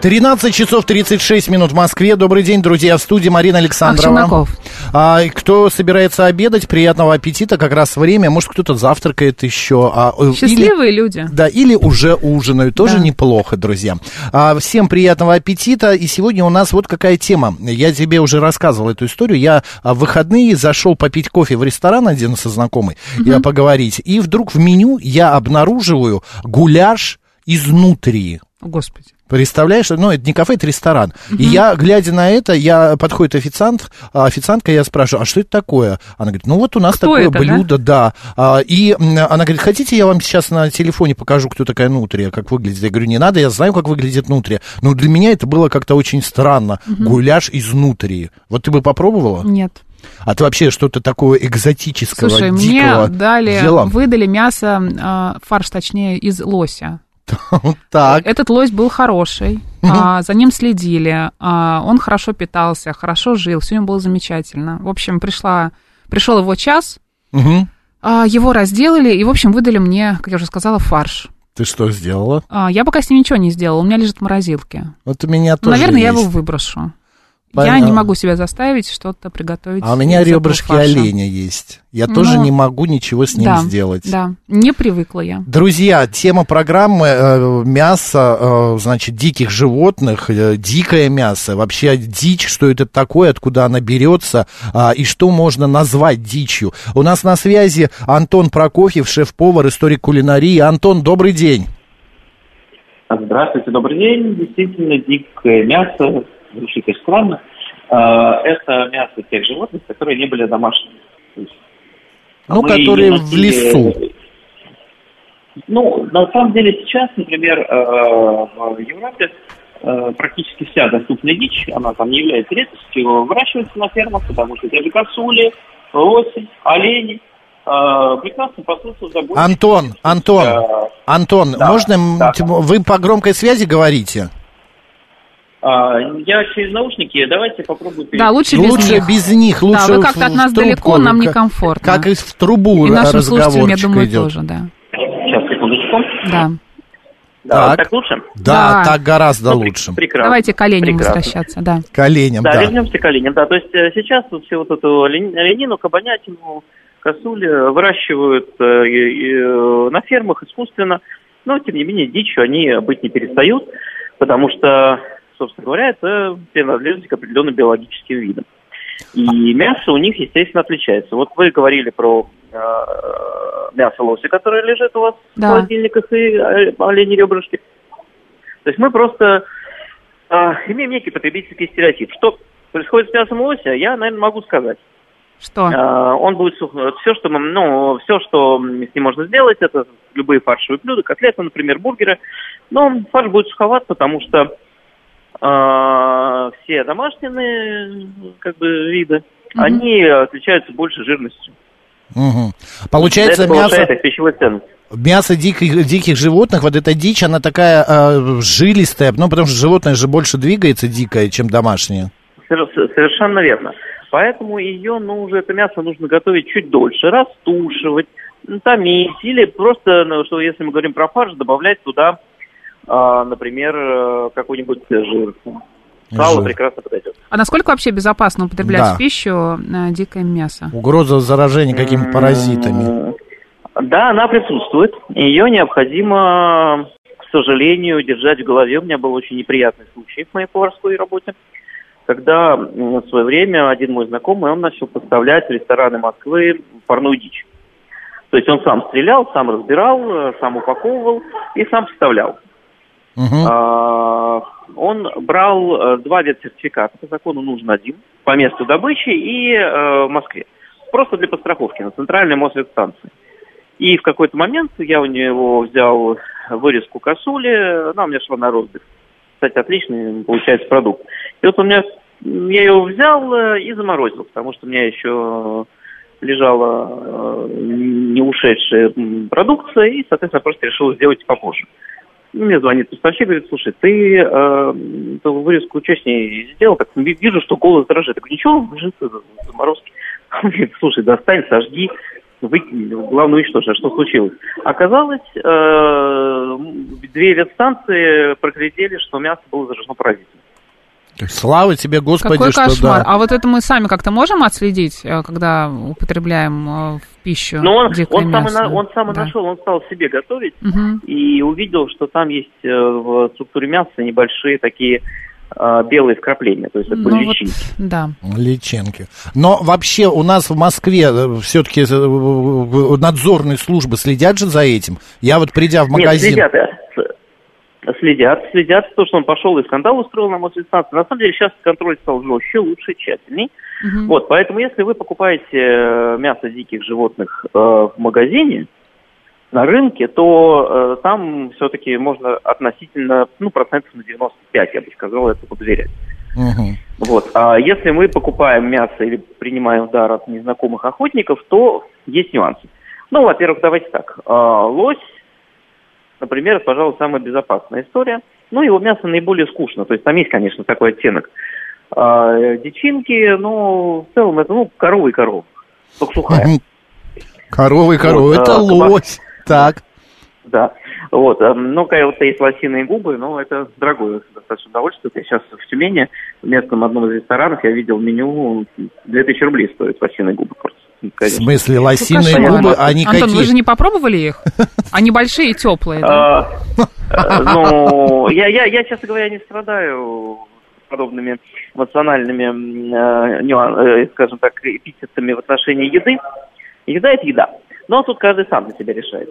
13 часов 36 минут в Москве. Добрый день, друзья. В студии Марина Александрова. Аксенаков. А, кто собирается обедать, приятного аппетита, как раз время. Может, кто-то завтракает еще. А, э, Счастливые или, люди. Да, или уже ужинают. Тоже Да. неплохо, друзья. А, всем приятного аппетита. И сегодня у нас вот какая тема. Я тебе уже рассказывал эту историю. Я а, в выходные зашел попить кофе в ресторан один со знакомой, я поговорить. И вдруг в меню я обнаруживаю гуляш изнутри. Господи. Представляешь, ну, это не кафе, это ресторан. И я, глядя на это, я подходит официант, а, официантка, я спрашиваю, а что это такое? Она говорит, ну вот у нас Кто такое это, да? блюдо, да. А, и она говорит, хотите, я вам сейчас на телефоне покажу, кто такая нутрия, как выглядит? Я говорю, не надо, я знаю, как выглядит нутрия. Но для меня это было как-то очень странно. Гуляш из нутрии. Вот ты бы попробовала? Нет. А ты вообще что-то такое экзотического, Слушай, дикого мне дали, взяла? выдали мясо, а, фарш, точнее, из лося. Так. Этот лось был хороший, а, за ним следили, а, он хорошо питался, хорошо жил, все ему было замечательно. В общем, пришла, пришел его час, а, его разделали и, в общем, выдали мне, как я уже сказала, фарш. Ты что сделала? А, Я пока с ним ничего не сделала, у меня лежит в морозилке. Вот у меня тоже Наверное, я есть. его выброшу. Я не могу себя заставить что-то приготовить. А у меня ребрышки фарша. оленя есть. Я тоже Ну, не могу ничего с ним да, сделать. Да, не привыкла я. Друзья, тема программы э, мясо, э, значит, диких животных, э, дикое мясо, вообще дичь, что это такое, откуда она берется а, и что можно назвать дичью. У нас на связи Антон Прокофьев, шеф-повар, историк кулинарии. Антон, добрый день. Здравствуйте, добрый день. Действительно, дикое мясо, звучит очень странно. А, Это мясо тех животных, которые не были домашними. Есть Ну, которые не в лесу. Ну, на самом деле сейчас, например, э, в Европе э, практически вся доступная дичь, она там не является редкостью, выращивается на фермах, потому что те же косули, лоси, олени э, прекрасно пасутся в заборе. Антон, Антон, Э, Антон, да, можно, да. вы по громкой связи говорите? А, Я через наушники, давайте попробуем... Да, лучше без лучше них. без них, лучше да, вы как-то от нас трубку, далеко, нам как- некомфортно. Как и в трубу И нашим слушателям, я думаю, идет. тоже, да. Сейчас, секундочку. Да. Да, Так. так, лучше? Да, Да. так гораздо Ну, лучше. Прекрасно. Давайте к оленям Прекрасно. возвращаться, да. К оленям, Да, да. вернемся к оленям. Да, то есть э, сейчас вот всю вот эту оленину, кабанятину, косули выращивают э, и, э, на фермах искусственно, но, тем не менее, дичью они быть не перестают, потому что, собственно говоря, это принадлежит к определенным биологическим видам. И мясо у них, естественно, отличается. Вот вы говорили про э, мясо лося, которое лежит у вас Да. в холодильниках, и э, олени ребрышки. То есть мы просто а, имеем некий потребительский стереотип. Что происходит с мясом лося, я, наверное, могу сказать. Что? А, он будет сух... Все, что мы, ну, все, что с ним можно сделать, это любые фаршевые блюда, котлеты, например, бургеры. Но фарш будет суховат, потому что а, все домашние как бы виды, они отличаются больше жирностью. Мгм. Получается, это мясо, повышает их пищевой ценность. мясо диких, диких животных, вот эта дичь, она такая э, жилистая, ну, потому что животное же больше двигается дикое, чем домашнее. Совер- Совершенно верно. Поэтому ее, ну, уже это мясо нужно готовить чуть дольше, растушивать, томить, или просто, ну, что если мы говорим про фарш, добавлять туда, например, э, какой-нибудь жир. Сало Жир. прекрасно подойдет. А насколько вообще безопасно употреблять Да. в пищу э, дикое мясо? Угроза заражения какими-то паразитами. Да, она присутствует. Ее необходимо, к сожалению, держать в голове. У меня был очень неприятный случай в моей поварской работе, когда в свое время один мой знакомый, он начал поставлять в рестораны Москвы парную дичь. То есть он сам стрелял, сам разбирал, э, сам упаковывал и сам поставлял. А, Он брал э, два ветсертификата, по закону нужен один, по месту добычи и э, в Москве. Просто для подстраховки на центральной Мосветстанции. И в какой-то момент я у него взял вырезку косули, она у меня шла на розбив. Кстати, отличный получается продукт. И вот у меня, я ее взял э, и заморозил, потому что у меня еще лежала не ушедшая продукция, и, соответственно, просто решил сделать попозже. Мне звонит поставщик, говорит, слушай, ты э, эту вырезку что сделал? Так, вижу, что голос дрожит. Я говорю, ничего, лежит заморозки. Он говорит, слушай, достань, сожги, выкинь, главное уничтожь. А что случилось? Оказалось, э, две ветстанции проглядели, что мясо было заражено паразитами. Слава тебе, Господи, Какой что кошмар. да. А вот это мы сами как-то можем отследить, э, когда употребляем э, в пищу Но он, дикое он, сам, и мясо? на- он сам и Да. нашел, он стал себе готовить Мгм. и увидел, что там есть э, в структуре мяса небольшие такие белые вкрапления, то есть это Ну вот, личинки. да. Личенки. Но вообще у нас в Москве все-таки надзорные службы следят же за этим. Я вот придя в Нет, магазин... следят, э, с- следят, следят, то, что он пошел и скандал устроил на Мосинстанции. На самом деле сейчас контроль стал жестче, лучше, тщательней. Мгм. Вот, поэтому если вы покупаете э, мясо диких животных э, в магазине, на рынке, то э, там все-таки можно относительно, ну, процентов на 95, я бы сказал, это доверять. Мгм. Вот. А если мы покупаем мясо или принимаем в дар от незнакомых охотников, то есть нюансы. Ну, во-первых, давайте так. А, лось, например, это, пожалуй, самая безопасная история. Ну, его мясо наиболее скучно. То есть там есть, конечно, такой оттенок. А, дичинки, ну, в целом это, ну, корова и корова. Только сухая. Мгм. Коровы, коровы, Вот, это а, лось. Так. Да. Вот. а, Ну, вот есть лосиные губы, но это дорогое достаточно удовольствие. Я сейчас в Тюмени, в местном одном из ресторанов, я видел меню, 2000 рублей стоят лосиные губы просто. В смысле, лосиные Кошмар. губы, они Антон, вы же какие? не попробовали их? Они большие и теплые, да? А, э, Ну, я, я, я, честно говоря, не страдаю подобными эмоциональными, э, э, скажем так, эпитетами в отношении еды. Еда – это еда. Но тут каждый сам для себя решает.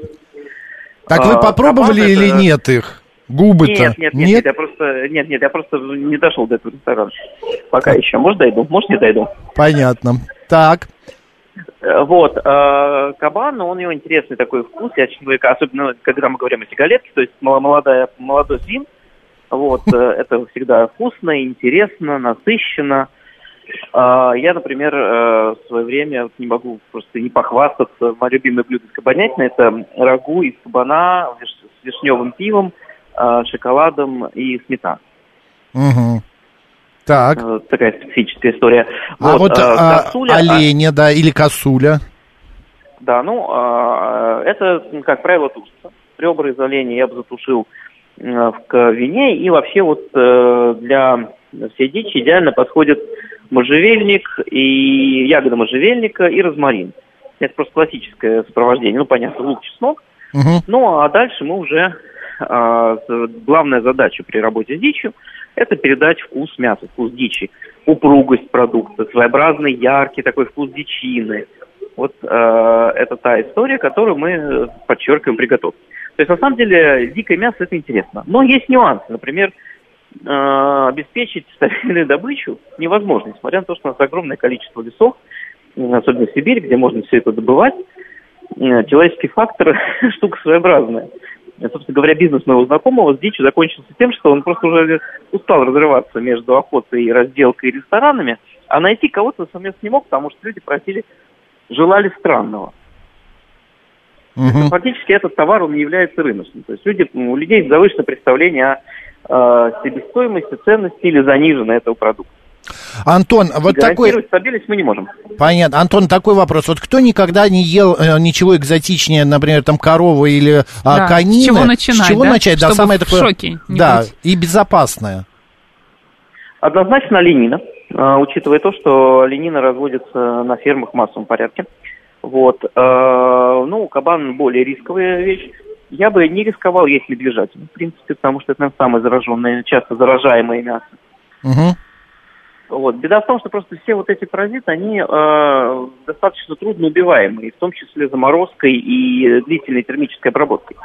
Так вы а, попробовали или нет их? Губы-то? Нет, нет, нет, нет, я просто, нет, нет, я просто не дошел до этого ресторана. Пока еще. Может, дойду, может, не дойду. Понятно. Так. Э, Вот, э, кабан, он у него интересный такой вкус, я человек, особенно когда мы говорим о сигалетке, то есть молодая, молодой свин, вот, э, это всегда вкусно, интересно, насыщенно. А, Я, например, э, в свое время вот не могу просто не похвастаться. Мое любимое блюдо из кабанятины – это рагу из кабана с вишневым пивом, э, шоколадом и сметаной. Мгм. Так. Э, Такая специфическая история. А вот э, а, косуля, а- оленя, да, или косуля. Да, ну, а, это, как правило, тушится. Ребра из оленя я бы затушил э, в вине. И вообще вот э, для всей дичи идеально подходит можжевельник и ягода можжевельника и розмарин. Это просто классическое сопровождение. Ну, понятно, лук, чеснок. Мгм. Ну, а дальше мы уже... а, главная задача при работе с дичью – это передать вкус мяса, вкус дичи, упругость продукта, своеобразный, яркий такой вкус дичины. Вот э, это та история, которую мы подчеркиваем при готовке. То есть, на самом деле, дикое мясо – это интересно. Но есть нюансы. Например, э, обеспечить стабильную добычу невозможно, несмотря на то, что у нас огромное количество лесов, особенно в Сибири, где можно все это добывать. Э, Человеческий фактор – штука своеобразная. Собственно говоря, бизнес моего знакомого с дичью закончился тем, что он просто уже устал разрываться между охотой, разделкой и ресторанами, а найти кого-то совместно не мог, потому что люди просили, желали странного. Мгм. Фактически этот товар, он не является рыночным. То есть люди, у людей завышенное представление о э, себестоимости, ценности или заниженной этого продукта. Антон, вот такой... Стабильность мы не можем. Понятно. Антон, такой вопрос. Вот кто никогда не ел э, ничего экзотичнее, например, там коровы или а, Да, с конины? чего начинать, С чего да? начать? Да, Чтобы самое в такое... шоке не Да, быть. и безопасное. Однозначно оленина, э, учитывая то, что оленина разводится на фермах в массовом порядке. Вот. э, Ну, кабан более рисковая вещь. Я бы не рисковал есть медвежатину, в принципе, потому что это наверное, самое зараженное, часто заражаемое мясо. Мгм. Вот. Беда в том, что просто все вот эти паразиты, они э, достаточно трудно убиваемые, в том числе заморозкой и длительной термической обработкой.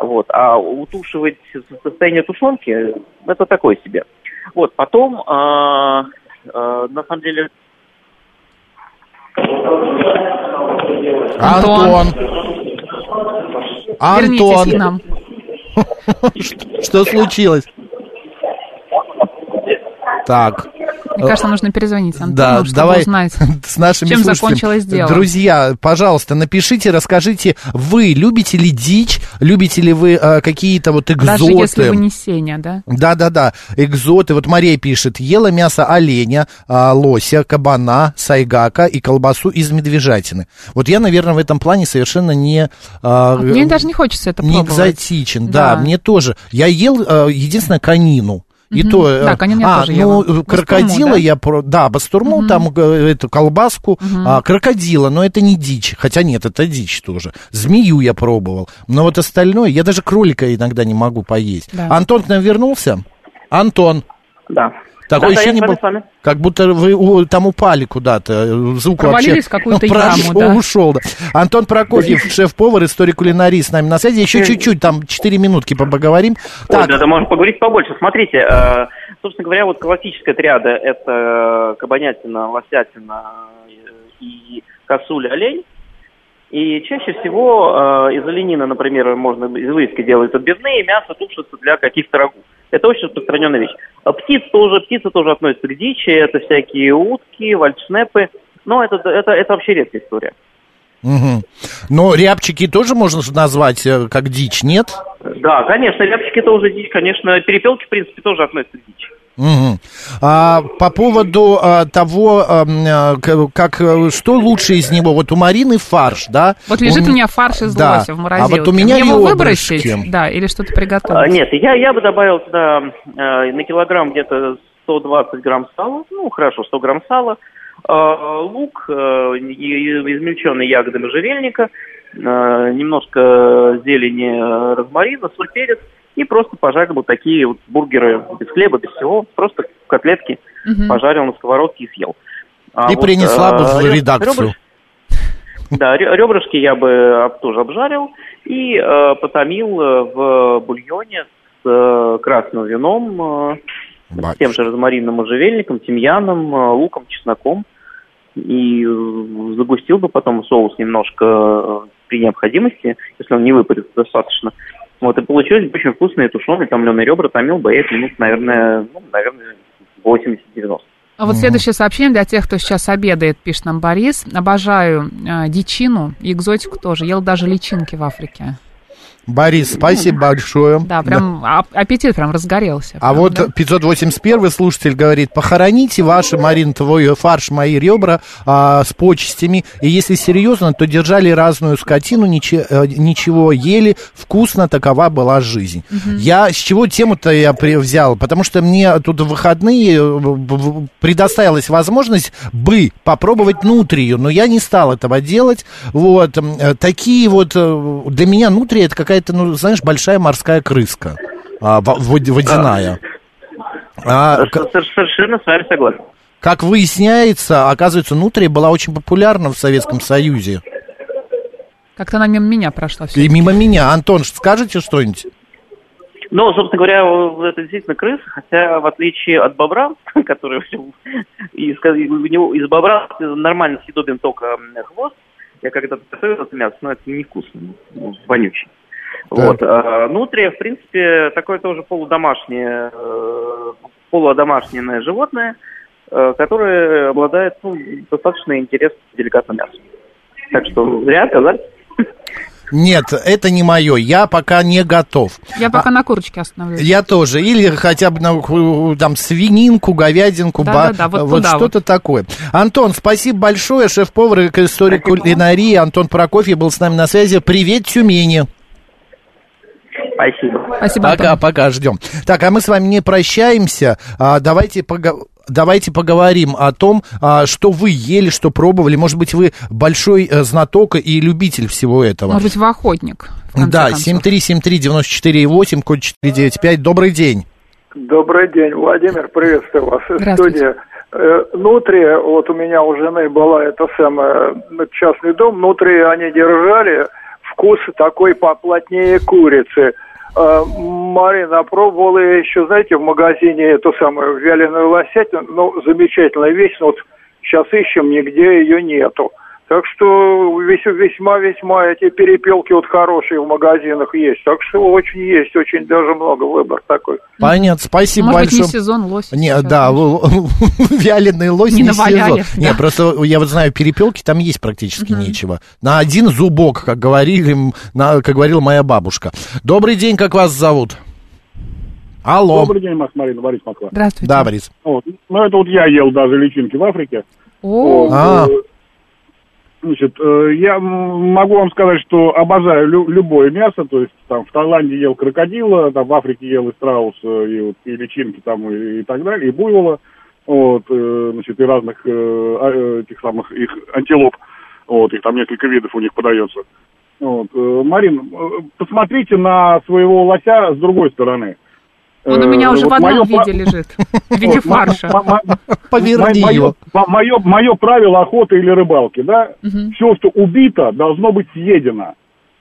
Вот. А утушивать состояние тушенки – это такое себе. Вот. Потом, э, э, на самом деле, Антон. Антон. Вернитесь к нам. Что случилось? Так. Мне кажется, нужно перезвонить Антону, Да, чтобы давай узнать. с нашими чем слушателями. закончилось дело. Друзья, пожалуйста, напишите, расскажите, вы любите ли дичь, любите ли вы э, какие-то вот экзоты? Даже если вы не Сеня, да? Да-да-да, экзоты. Вот Мария пишет, ела мясо оленя, а, лося, кабана, сайгака и колбасу из медвежатины. Вот я, наверное, в этом плане совершенно не... а, Мне даже не хочется это не пробовать. экзотичен, да. Да. мне тоже. Я ел, э, единственное, конину. И то, э, а, тоже ну, ела. Бастурму, крокодила да? я, про, да, бастурму, там э, эту колбаску, а, крокодила, но это не дичь, хотя нет, это дичь тоже. Змею я пробовал, но вот остальное, я даже кролика иногда не могу поесть. Да. Антон к нам вернулся? Антон, Да. Такой Да, да, еще я не с вами, был, с вами. как будто вы у- там упали куда-то, э, звук Провалились вообще какую-то прошел, яму, да. ушел. Да. Антон Прокофьев, шеф-повар, историк кулинарии с нами на связи. Еще чуть-чуть, там 4 минутки поговорим. Ой, Так, да, да, можно поговорить побольше. Смотрите, э, собственно говоря, вот классическая триада – это кабанятина, лосятина э, и косуля, олень. И чаще всего э, из оленины, например, можно из вырезки делают отбивные, мясо тушится для каких-то рагу. Это очень распространенная вещь. А птиц тоже, птицы тоже относятся к дичи, это всякие утки, вальдшнепы. Но это, это, это вообще редкая история. Мгм. Но рябчики тоже можно назвать э, как дичь, нет? Да, конечно, рябчики тоже дичь, конечно, перепелки, в принципе, тоже относятся к дичи. Мгм. А, по поводу а, того, а, как, что лучше из него, вот у Марины фарш, да? Вот лежит у меня фарш из да. лося в морозилке. А вот у меня Мне его выбросить? Да, или что-то А, приготовить? Нет, я, я бы добавил туда э, на килограмм где-то 120 грамм сала, ну хорошо, 100 грамм сала, э, лук, э, и- и измельченный ягоды можжевельника, э, немножко зелени розмарина, соль, перец, и просто пожарил вот такие вот бургеры без хлеба, без всего, просто котлетки Мгм. пожарил на сковородке и съел. А И принесла бы в реб- редакцию. Да, ре- ребрышки я бы об- тоже обжарил и э, потомил э, в бульоне с э, красным вином, э, с тем же розмарином, можжевельником, тимьяном, э, луком, чесноком. И э, загустил бы потом соус немножко э, при необходимости, если он не выпарится достаточно. Вот, и получилось очень вкусные тушеные томленые ребра, томил бы я их минут, наверное, ну, наверное, 80-90. А вот следующее сообщение для тех, кто сейчас обедает, пишет нам Борис. Обожаю э, дичину и экзотику тоже. Ел даже личинки в Африке. Борис, спасибо большое. Да, прям ап- аппетит прям разгорелся. А прям, вот да. 581 слушатель говорит, похороните ваши, Марин, твой фарш, мои ребра а, с почестями. И если серьезно, то держали разную скотину, ниче- э, ничего ели, вкусно, такова была жизнь. Я с чего тему-то я взял? Потому что мне тут в выходные э, предоставилась возможность бы попробовать нутрию, но я не стал этого делать. Вот, э, такие вот, для меня нутрия это какая-то, ну, знаешь, большая морская крыска. А, во- вод- водяная. А, Совершенно с вами согласен. как выясняется, оказывается, нутрия была очень популярна в Советском Союзе. Как-то она мимо меня прошла. И мимо меня. Антон, скажете что-нибудь? Ну, собственно говоря, это действительно крыса, хотя в отличие от бобра, который из, у него, из бобра нормально съедобен только хвост, я когда-то готовил это мясо, но это невкусно, ну, вонючий. Да. Вот. А нутрия, в принципе, такое тоже полудомашнее, э, полудомашнее животное, э, которое обладает ну, достаточно интересным деликатным мясом. Так что зря отказались. Нет, это не мое. Я пока не готов. Я пока на курочке остановлюсь. Я тоже. Или хотя бы на там свининку, говядинку, ба- Да-да-да, вот туда что-то такое. Антон, спасибо большое. Шеф-повар и историк кулинарии Антон Прокофьев был с нами на связи. Привет, Тюмени. Спасибо. Спасибо, Пока, Антон. пока, ждем. Так, а мы с вами не прощаемся. А, давайте пога- Давайте поговорим о том, а, что вы ели, что пробовали. Может быть, вы большой э, знаток и любитель всего этого. Может быть, вы охотник. Да, концов. 7373948, код 495. Добрый день. Добрый день, Владимир, приветствую вас Здравствуйте. студии. Э, Нутрия, вот у меня у жены была это самое, ну, частный дом, нутрии они держали, вкус такой поплотнее курицы. Э, Марина пробовала еще, знаете, в магазине эту самую вяленую лосятину, ну, замечательная вещь, но вот сейчас ищем, нигде ее нету. Так что весь- весьма-весьма эти перепелки вот хорошие в магазинах есть. Так что очень есть, очень даже много выбор такой. Понятно, спасибо Может быть, большое. не сезон лось. Не, сейчас, да, вяленый лось Не не, наваляли, сезон. да. Не, просто я вот знаю, перепелки там есть практически нечего. На один зубок, как говорили, на, как говорила моя бабушка. Добрый день, как вас зовут? Алло. Добрый день, Макс Марина, Борис Москва. Здравствуйте. Да, Борис. Вот. Ну, это вот я ел даже личинки в Африке. О, Вот, А. Значит, э, я могу вам сказать, что обожаю лю- любое мясо, то есть там в Таиланде ел крокодила, там в Африке ел и страуса, и, вот, и личинки там, и, и так далее, и буйвола, вот, э, значит, и разных э, а, э, этих самых их антилоп, вот, их там несколько видов у них подается. Вот, э, Марин, э, посмотрите на своего лося с другой стороны. Он у меня Э, уже вот в одном моё пра- виде лежит. В виде фарша. Поверни мое, его. мое, мое правило охоты или рыбалки, да, все, что убито, должно быть съедено.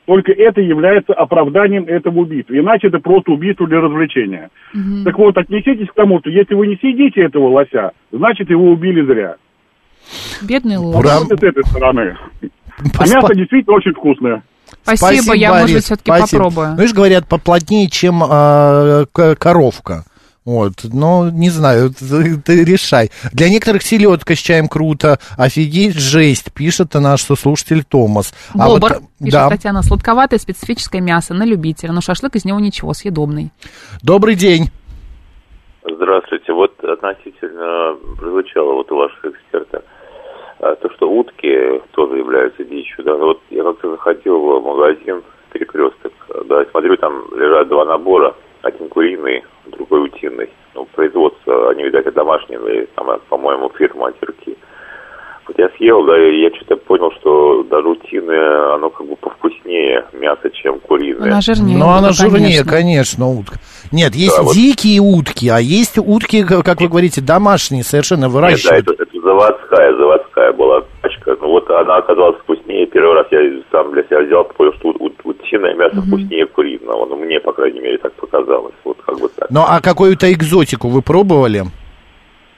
Только это является оправданием этого убийства. Иначе это просто убийство для развлечения. Мгм. Так вот, отнеситесь к тому, что если вы не съедите этого лося, значит его убили зря. Бедный лось. Ура. Вот с этой стороны. А Спа- мясо действительно очень вкусное. Спасибо, я, может Борис, быть, все-таки спасибо. попробую. Ну, видишь, говорят, поплотнее, чем к- коровка. Вот, но не знаю, ты, ты решай. Для некоторых селедка с чаем круто. Офигеть, жесть, пишет наш слушатель Томас. А вот, Бобр, пишет да. Татьяна, сладковатое специфическое мясо на любителя, но шашлык из него ничего, съедобный. Добрый день. Здравствуйте. Вот относительно прозвучало вот у вашего эксперта то, что утки тоже являются дичью. Да, вот я как-то заходил в магазин перекресток, да, смотрю, там лежат два набора, один куриный, другой утиный. Ну, производство, они, видать, домашние, там, по-моему, фирма Терки. Вот я съел, да, и я что-то понял, что даже утиное, оно как бы повкуснее мясо, чем куриное. Она жирнее. Ну, она конечно. жирнее, конечно, утка. Нет, есть Да, вот- дикие утки, а есть утки, как вы говорите, домашние, совершенно Нет, да, выращивают. это, это заводская, заводская. Ну вот она оказалась вкуснее. Первый раз я сам для себя взял, понял, что утиное мясо вкуснее куриного. Ну, мне, по крайней мере, так показалось. Вот как бы так. Ну, а какую-то экзотику вы пробовали?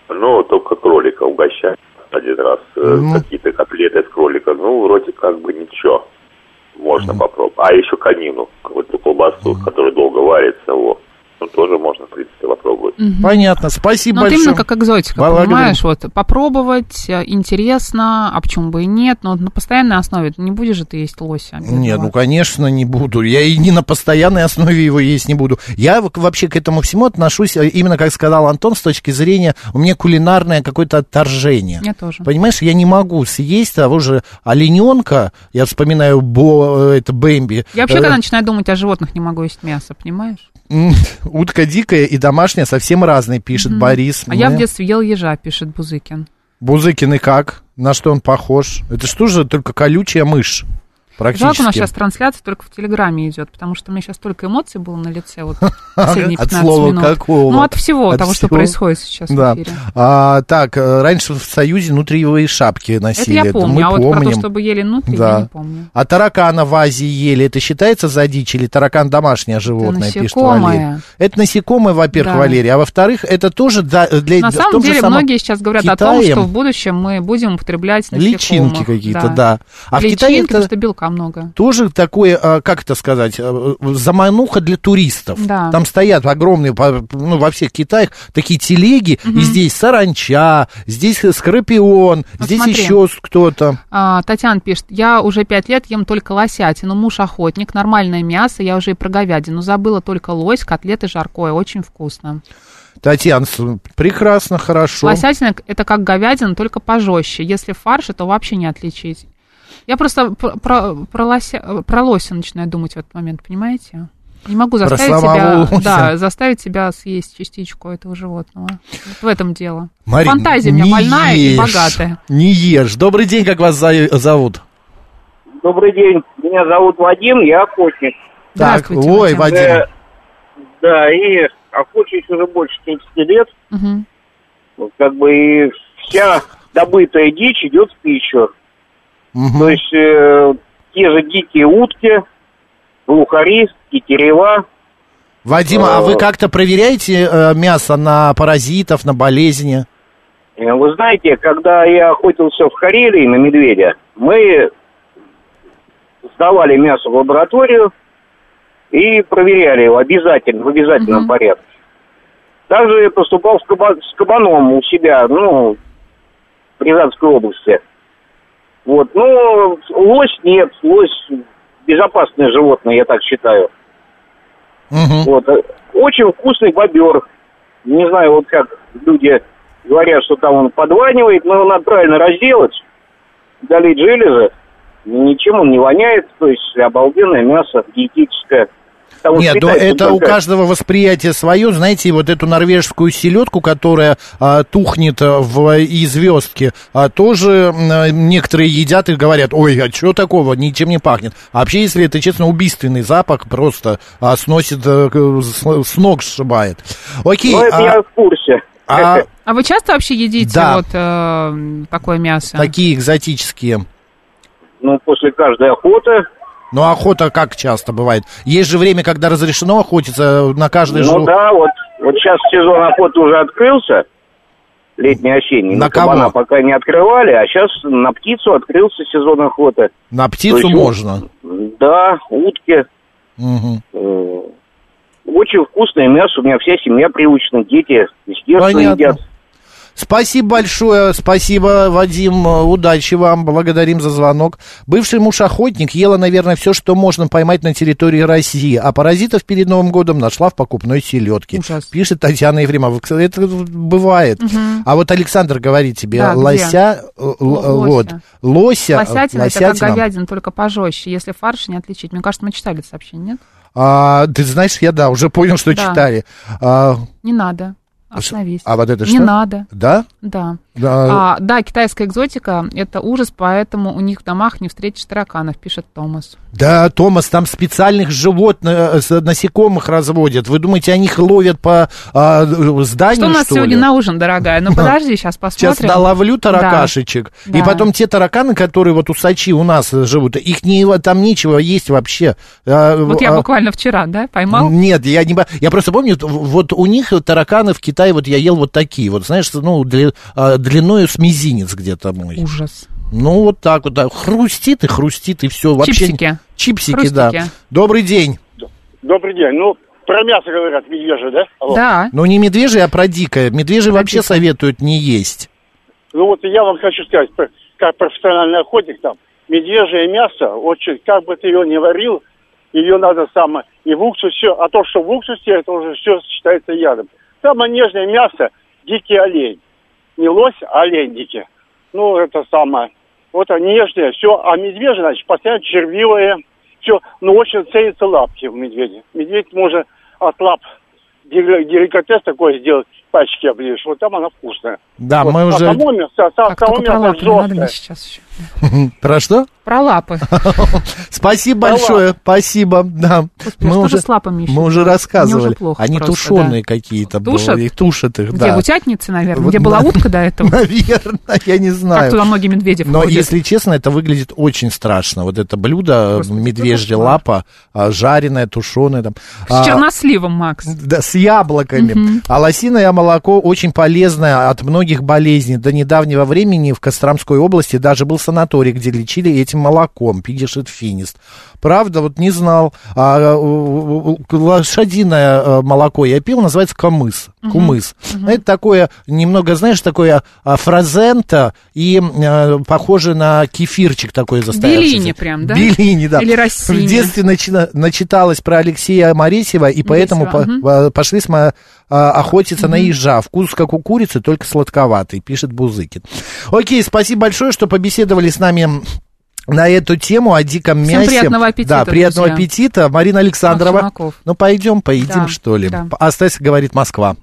Ну, только кролика угощать один раз. э, Ну. Какие-то котлеты с кролика. Ну, вроде как бы ничего. Можно попробовать. А еще конину, какую-то колбасу, которая долго варится. Вот. Ну, тоже можно, в принципе, попробовать. Понятно, спасибо Ну, это большое. именно как экзотика, Благодарю. понимаешь? Вот, попробовать, э, интересно, а почему бы и нет, но на постоянной основе не будешь же ты есть лося. Нет, ну, конечно, не буду. Я и не на постоянной основе его есть не буду. Я вообще к этому всему отношусь, э, именно как сказал Антон, с точки зрения, у меня кулинарное какое-то отторжение. Я тоже. Понимаешь, я не могу съесть того же олененка, я вспоминаю Бо, э, это Бэмби. Я вообще, когда начинаю думать о животных, не могу есть мясо, понимаешь? Утка дикая и домашняя совсем разные, пишет Борис. А я в Мне- детстве ел ежа, пишет Бузыкин. Бузыкин и как? На что он похож? Это что же только колючая мышь? Практически. Жалко, у нас сейчас трансляция только в Телеграме идет, потому что у меня сейчас столько эмоций было на лице вот последние От 15 слова минут. какого? Ну, от всего От того, что всего? происходит сейчас Да. в эфире. А, так, э, раньше в Союзе внутриевые шапки Это носили. я помню, мы а вот про помним. то, чтобы ели внутри, Да. я не помню. А таракана в Азии ели, это считается за дичь или таракан домашнее животное, пишет насекомое. Валерий? Это насекомое, во-первых, Да. Валерий, а во-вторых, это тоже да, для На в самом деле, многие сейчас говорят о том, Китае что в будущем мы будем употреблять насекомых. личинки какие-то, да. А в Личинки, Китае потому это что белка много. тоже такое, а, как это сказать, а, замануха для туристов. Да. Там стоят огромные, ну, во всех Китаях такие телеги, и здесь саранча, здесь скорпион, Вот здесь смотри. еще кто-то. А, Татьяна пишет, я уже пять лет ем только лосятину, муж охотник, нормальное мясо, я уже и про говядину забыла, только лось, котлеты жаркое, очень вкусно. Татьяна, прекрасно, хорошо. Лосятина это как говядина, только пожестче. Если фарш, то вообще не отличить. Я просто про, про, про лося, про лося начинаю думать в этот момент, понимаете? Не могу заставить себя, лося. да, заставить себя съесть частичку этого животного. Вот в этом дело. Марин, Фантазия у меня больная и ешь, богатая. Не ешь. Добрый день, как вас за- зовут? Добрый день, меня зовут Вадим, я охотник. Так, ой, Вадим. Вадим. Э, да, и охочусь уже больше 70 лет. Вот как бы и вся добытая дичь идет в пищу. Мгм. То есть э, те же дикие утки, глухари, тетерева. Вадим, а э, вы как-то проверяете э, мясо на паразитов, на болезни? Э, Вы знаете, когда я охотился в Карелии на медведя, мы сдавали мясо в лабораторию и проверяли его обязательно, в обязательном порядке. Также я поступал с, каба- с кабаном у себя, ну, в Рязанской области. Вот, ну, лось нет, лось безопасное животное, я так считаю. Вот, э, очень вкусный бобер. Не знаю, вот как люди говорят, что там он подванивает, но его надо правильно разделать, долить железы, ничем он не воняет, то есть обалденное мясо, диетическое. Вот Нет, ну питается это у только- каждого восприятие свое. Знаете, вот эту норвежскую селедку, которая а, тухнет а, в и звездке, а, тоже а, некоторые едят и говорят, ой, а что такого, ничем не пахнет. А вообще, если это, честно, убийственный запах, просто а, сносит, а, с, с ног сшибает. Окей. Ну, это а- я в курсе. а А вы часто вообще едите Да. вот э, такое мясо? какие экзотические? Ну, после каждой охоты. Ну, охота как часто бывает? Есть же время, когда разрешено охотиться на каждый Ну жу- да, вот, вот сейчас сезон охоты уже открылся, летний-осенний. На кабана кого? пока не открывали, а сейчас на птицу открылся сезон охоты. На птицу есть, можно. Да, утки. Э, Очень вкусное мясо, у меня вся семья привычна, дети, естественно, Понятно. едят. Спасибо большое, спасибо, Вадим, э, удачи вам, благодарим за звонок. Бывший муж-охотник ела, наверное, все, что можно поймать на территории России, а паразитов перед Новым годом нашла в покупной селедке. Пишет Татьяна Ефремова. Это бывает. Мгм. А вот Александр говорит тебе, Да, лося, э, л- Лося. вот, лося, Лосятина, это как лосятина. говядина, только пожестче. Если фарш не отличить. Мне кажется, мы читали это сообщение, нет? А, ты знаешь, я, да, уже понял, что Да. читали. А, Не надо. Остановись. а вот это Не что? надо. Да? Да. Да. А, да, китайская экзотика – это ужас, поэтому у них в домах не встретишь тараканов, пишет Томас. Да, Томас, там специальных животных, э, насекомых разводят. Вы думаете, они их ловят по а, зданию, Что у нас что сегодня ли? на ужин, дорогая? Ну, подожди, сейчас посмотрим. Сейчас наловлю таракашечек. Да. И Да. потом те тараканы, которые вот усачи у нас живут, их не, там нечего есть вообще. А, Вот я а, буквально вчера, да, поймал? Нет, я не... Я просто помню, вот у них тараканы в Китае, вот я ел вот такие, вот, знаешь, ну, дли- а, длиною с мизинец где-то мой. Ужас. Ну, вот так вот, да. Хрустит и хрустит, и все. Вообще... Чипсики. Чипсики, да. Хрустики. Добрый день. Добрый день. Ну, про мясо говорят, медвежье, да? Алло. Да. Ну, не медвежий, а про дикое. Медвежий вообще советуют не есть. Ну вот я вам хочу сказать, как профессиональный охотник там, медвежье мясо, очень, как бы ты ее не варил, ее надо самое, и в уксусе, а то, что в уксусе, это уже все считается ядом. Самое нежное мясо, дикий олень. Не лось, а олень дикий. Ну, это самое. Вот нежное, все. А медвежье, значит, постоянно червивое, все. Но очень ценятся лапки у медведя. Медведь может от лап дели- деликатес такой сделать, пальчики оближешь. Вот там она вкусная. Да, Вот. мы А уже... само мясо, а само только про мясо лапы надо мне жесткое. сейчас еще. Про что? Про лапы. Спасибо большое, спасибо. Да. а что же с лапами еще мы уже рассказывали. Уже Они тушеные какие-то были. Тушат их, Где, да. в утятнице, наверное? Где была утка до этого? Наверное, я не знаю. Как туда многие медведи Но, если честно, это выглядит очень страшно. Вот это блюдо, медвежья лапа, а, жареная, тушеная. Там. С А, черносливом, Макс. Да, с яблоками. А лосиное молоко очень полезное от многих болезней. До недавнего времени в Костромской области даже был санаторий, где лечили этим молоком, пишет Финист. Правда, вот не знал. А, у- лошадиное э, молоко я пил, называется камыс. Мгм. Кумыс. Мгм. Это такое, немного, знаешь, такое а, фразента и э, похоже на кефирчик такой застоявшийся. Беллини прям, да? Беллини, да. Или Россини. В детстве начина- начиталась про Алексея Моресева, и поэтому Моресева, по- а, пошли сма- а, охотиться на ежа. Вкус, как у курицы, только сладковатый, пишет Бузыкин. Окей, спасибо большое, что побеседовали с нами на эту тему о диком Всем мясе. приятного аппетита, Да, приятного друзья. аппетита. Марина Александрова. Ну, пойдем, поедим, Да, что ли. да. Остайся, говорит Москва.